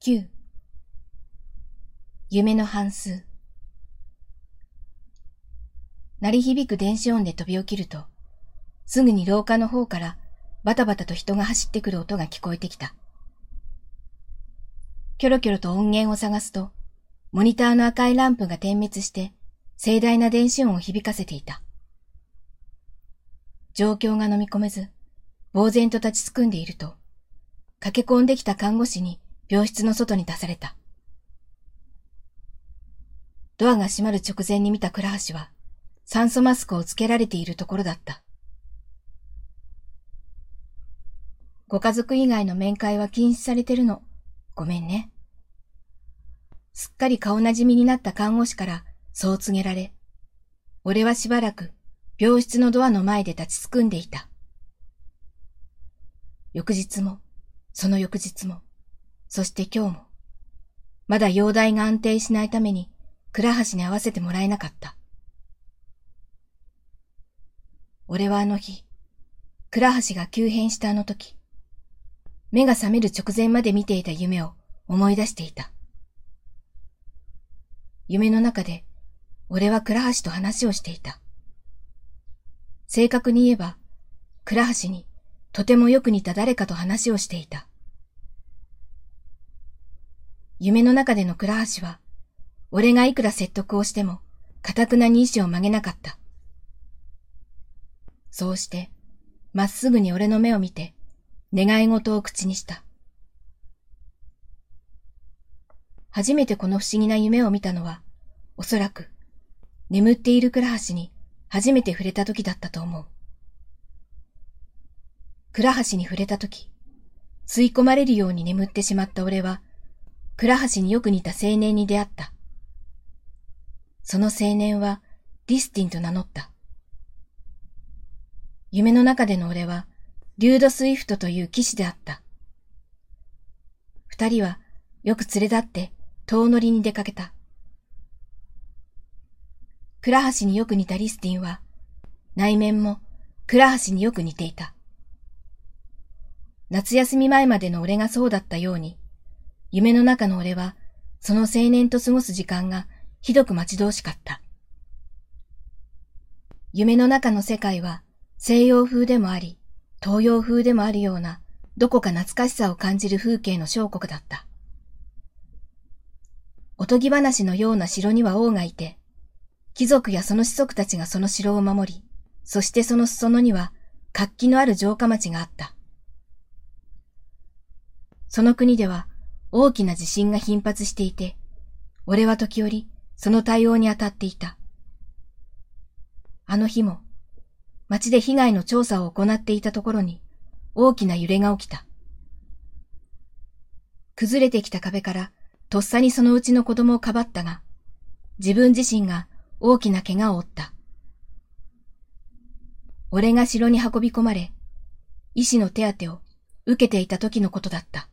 9夢の半数鳴り響く電子音で飛び起きると、すぐに廊下の方からバタバタと人が走ってくる音が聞こえてきた。キョロキョロと音源を探すと、モニターの赤いランプが点滅して盛大な電子音を響かせていた。状況が飲み込めず、呆然と立ちすくんでいると、駆け込んできた看護師に病室の外に出された。ドアが閉まる直前に見た倉橋は、酸素マスクをつけられているところだった。ご家族以外の面会は禁止されてるの。ごめんね。すっかり顔なじみになった看護師からそう告げられ、俺はしばらく病室のドアの前で立ちすくんでいた。翌日も、その翌日も、そして今日も、まだ容体が安定しないために、倉橋に会わせてもらえなかった。俺はあの日、倉橋が急変したあの時、目が覚める直前まで見ていた夢を思い出していた。夢の中で、俺は倉橋と話をしていた。正確に言えば、倉橋にとてもよく似た誰かと話をしていた。夢の中での倉橋は、俺がいくら説得をしても、かたくなに意志を曲げなかった。そうして、まっすぐに俺の目を見て、願い事を口にした。初めてこの不思議な夢を見たのは、おそらく、眠っている倉橋に初めて触れた時だったと思う。倉橋に触れた時、吸い込まれるように眠ってしまった俺は、倉橋によく似た青年に出会った。その青年はディスティンと名乗った。夢の中での俺は、リュード・スイフトという騎士であった。二人はよく連れ立って遠乗りに出かけた。倉橋によく似たリスティンは、内面も倉橋によく似ていた。夏休み前までの俺がそうだったように、夢の中の俺は、その青年と過ごす時間がひどく待ち遠しかった。夢の中の世界は西洋風でもあり、東洋風でもあるような、どこか懐かしさを感じる風景の小国だった。おとぎ話のような城には王がいて、貴族やその子族たちがその城を守り、そしてその裾野には活気のある城下町があった。その国では大きな地震が頻発していて、俺は時折その対応に当たっていた。あの日も、町で被害の調査を行っていたところに大きな揺れが起きた。崩れてきた壁からとっさにそのうちの子供をかばったが、自分自身が大きな怪我を負った。俺が城に運び込まれ、医師の手当てを受けていた時のことだった。